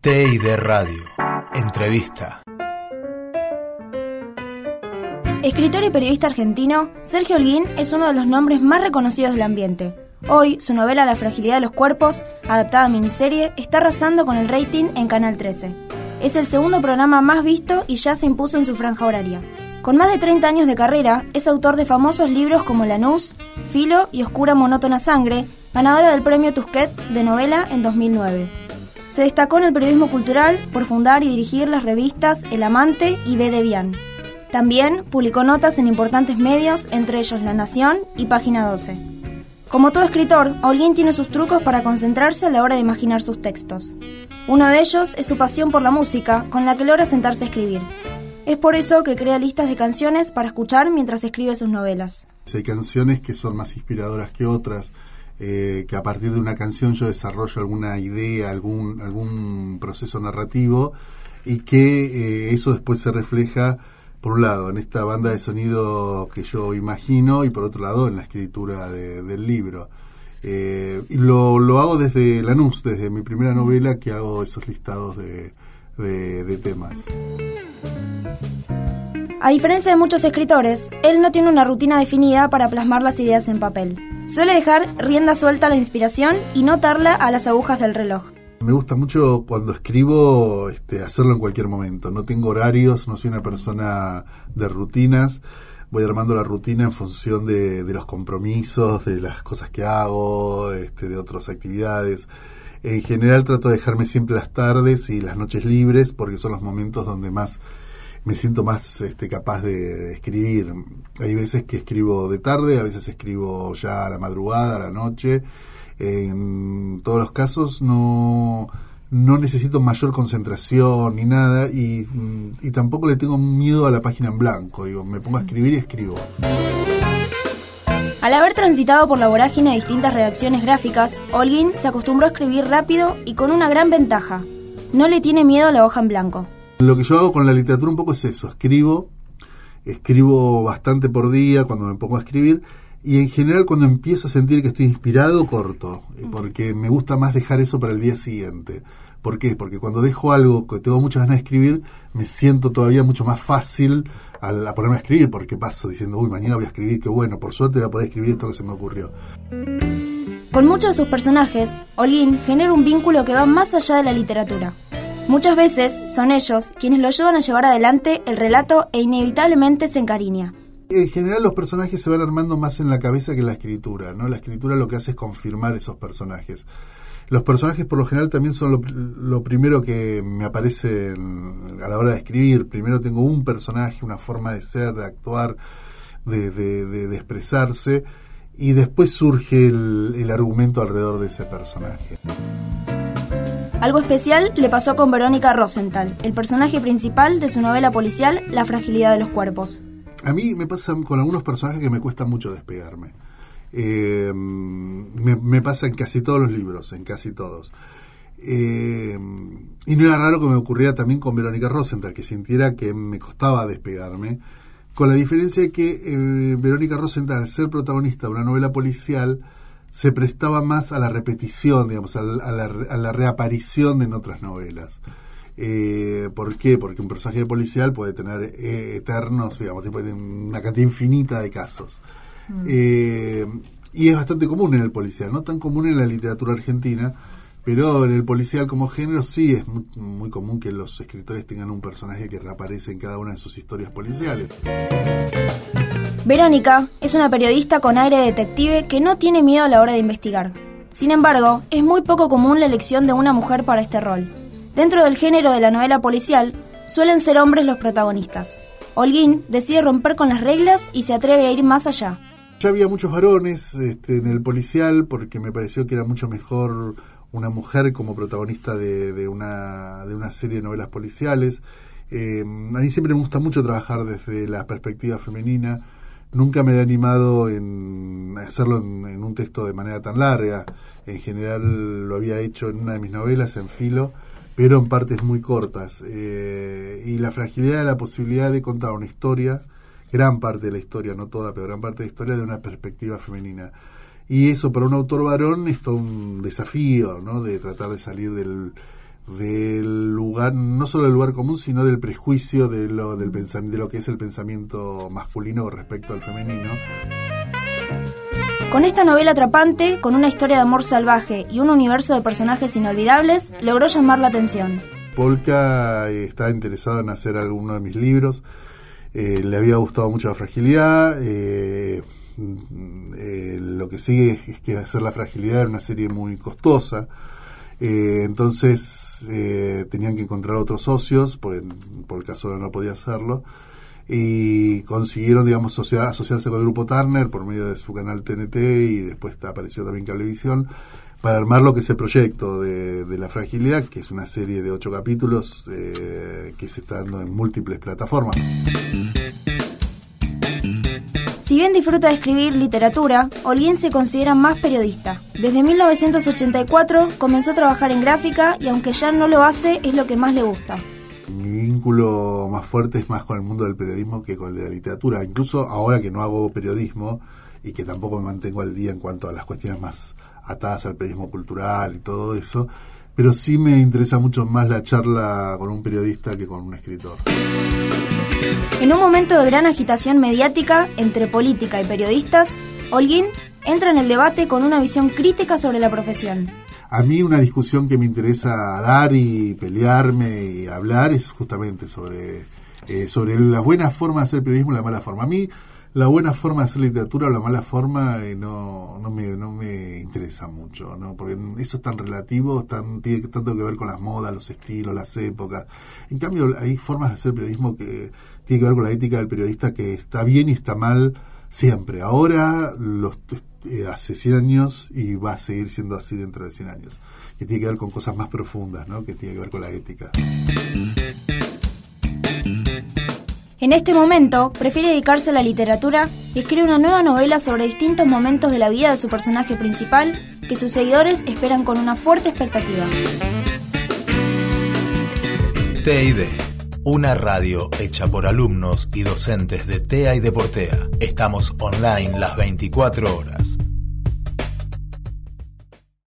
TID Radio. Entrevista. Escritor y periodista argentino, Sergio Holguín es uno de los nombres más reconocidos del ambiente. Hoy, su novela La fragilidad de los cuerpos, adaptada a miniserie, está arrasando con el rating en Canal 13. Es el segundo programa más visto y ya se impuso en su franja horaria. Con más de 30 años de carrera, es autor de famosos libros como Lanús, Filo y Oscura Monótona Sangre, ganadora del premio Tusquets de novela en 2009. Se destacó en el periodismo cultural por fundar y dirigir las revistas El Amante y B. Debian. También publicó notas en importantes medios, entre ellos La Nación y Página 12. Como todo escritor, Holguín tiene sus trucos para concentrarse a la hora de imaginar sus textos. Uno de ellos es su pasión por la música, con la que logra sentarse a escribir. Es por eso que crea listas de canciones para escuchar mientras escribe sus novelas. Hay canciones que son más inspiradoras que otras, eh, que a partir de una canción yo desarrollo alguna idea, algún, algún proceso narrativo y que eh, eso después se refleja, por un lado, en esta banda de sonido que yo imagino y por otro lado en la escritura del libro. Eh, y lo, lo hago desde Lanús, desde mi primera novela que hago esos listados de, de temas. A diferencia de muchos escritores, él no tiene una rutina definida para plasmar las ideas en papel. Suele dejar rienda suelta a la inspiración y notarla a las agujas del reloj. Me gusta mucho cuando escribo este, hacerlo en cualquier momento. No tengo horarios, no soy una persona de rutinas. Voy armando la rutina en función de, los compromisos, de las cosas que hago, este, de otras actividades. En general trato de dejarme siempre las tardes y las noches libres porque son los momentos donde más me siento más este, capaz de, escribir. Hay veces que escribo de tarde, a veces escribo ya a la madrugada, a la noche. En todos los casos no, necesito mayor concentración ni nada y, y tampoco le tengo miedo a la página en blanco. Digo, me pongo a escribir y escribo. Al haber transitado por la vorágine de distintas redacciones gráficas, Holguín se acostumbró a escribir rápido y con una gran ventaja. No le tiene miedo a la hoja en blanco. Lo que yo hago con la literatura un poco es eso, escribo, escribo bastante por día cuando me pongo a escribir y en general cuando empiezo a sentir que estoy inspirado corto, porque me gusta más dejar eso para el día siguiente. ¿Por qué? Porque cuando dejo algo que tengo muchas ganas de escribir, me siento todavía mucho más fácil a, ponerme a escribir, porque paso diciendo, uy, mañana voy a escribir, qué bueno, por suerte voy a poder escribir esto que se me ocurrió. Con muchos de sus personajes, Olin genera un vínculo que va más allá de la literatura. Muchas veces son ellos quienes lo ayudan a llevar adelante el relato e inevitablemente se encariña. En general los personajes se van armando más en la cabeza que en la escritura, ¿no? La escritura lo que hace es confirmar esos personajes. Los personajes por lo general también son lo, primero que me aparece a la hora de escribir. Primero tengo un personaje, una forma de ser, de actuar, de, expresarse, y después surge el argumento alrededor de ese personaje. Algo especial le pasó con Verónica Rosenthal, el personaje principal de su novela policial La fragilidad de los cuerpos. A mí me pasa con algunos personajes que me cuesta mucho despegarme. Eh, me, pasa en casi todos los libros, en casi todos. Eh, y no era raro que me ocurriera también con Verónica Rosenthal, que sintiera que me costaba despegarme, con la diferencia de que eh, Verónica Rosenthal, al ser protagonista de una novela policial, se prestaba más a la repetición, digamos, a la, reaparición en otras novelas. Eh, ¿Por qué? Porque un personaje policial puede tener eh, eternos, digamos, una cantidad infinita de casos. Mm. Eh, y es bastante común en el policial, no tan común en la literatura argentina, pero en el policial como género sí es muy, común que los escritores tengan un personaje que reaparece en cada una de sus historias policiales. Verónica es una periodista con aire detective que no tiene miedo a la hora de investigar. Sin embargo, es muy poco común la elección de una mujer para este rol. Dentro del género de la novela policial, suelen ser hombres los protagonistas. Holguín decide romper con las reglas y se atreve a ir más allá. Ya había muchos varones este, en el policial porque me pareció que era mucho mejor una mujer como protagonista de, una, de una serie de novelas policiales. Eh, a mí siempre me gusta mucho trabajar desde la perspectiva femenina. Nunca me he animado en hacerlo en, un texto de manera tan larga. En general lo había hecho en una de mis novelas, en filo, pero en partes muy cortas. Eh, y la fragilidad de la posibilidad de contar una historia, gran parte de la historia, no toda, pero gran parte de la historia de una perspectiva femenina. Y eso para un autor varón es todo un desafío, ¿no? De tratar de salir del, de lugar, no solo del lugar común, sino del prejuicio de lo, del pensamiento, de lo que es el pensamiento masculino respecto al femenino. Con esta novela atrapante, con una historia de amor salvaje y un universo de personajes inolvidables, logró llamar la atención. Polka eh, estaba interesado en hacer alguno de mis libros, eh, le había gustado mucho la fragilidad, eh, lo que sigue es que hacer la fragilidad era una serie muy costosa, entonces tenían que encontrar otros socios, por, por el caso no podía hacerlo, y consiguieron, digamos, asociarse con el grupo Turner por medio de su canal TNT y después apareció también Cablevisión para armar lo que es el proyecto de, La Fragilidad, que es una serie de ocho capítulos eh, que se está dando en múltiples plataformas. Si bien disfruta de escribir literatura, Holguín se considera más periodista. Desde 1984 comenzó a trabajar en gráfica y aunque ya no lo hace, es lo que más le gusta mi vínculo más fuerte es más con el mundo del periodismo que con el de la literatura. Incluso ahora que no hago periodismo y que tampoco me mantengo al día en cuanto a las cuestiones más atadas al periodismo cultural y todo eso, pero sí me interesa mucho más la charla con un periodista que con un escritor. En un momento de gran agitación mediática entre política y periodistas, Holguín entra en el debate con una visión crítica sobre la profesión. A mí una discusión que me interesa dar y pelearme y hablar es justamente sobre, eh, sobre la buena forma de hacer periodismo y la mala forma. A mí la buena forma de hacer literatura o la mala forma eh, no, no, me, no me interesa mucho, ¿no? porque eso es tan relativo, tan, tiene tanto que ver con las modas, los estilos, las épocas. En cambio, hay formas de hacer periodismo que tiene que ver con la ética del periodista que está bien y está mal siempre. Ahora los eh, hace 100 años y va a seguir siendo así dentro de 100 años. Que tiene que ver con cosas más profundas, ¿no? que tiene que ver con la ética. En este momento, prefiere dedicarse a la literatura y escribe una nueva novela sobre distintos momentos de la vida de su personaje principal que sus seguidores esperan con una fuerte expectativa. TID, una radio hecha por alumnos y docentes de TEA y Deportea. Estamos online las 24 horas.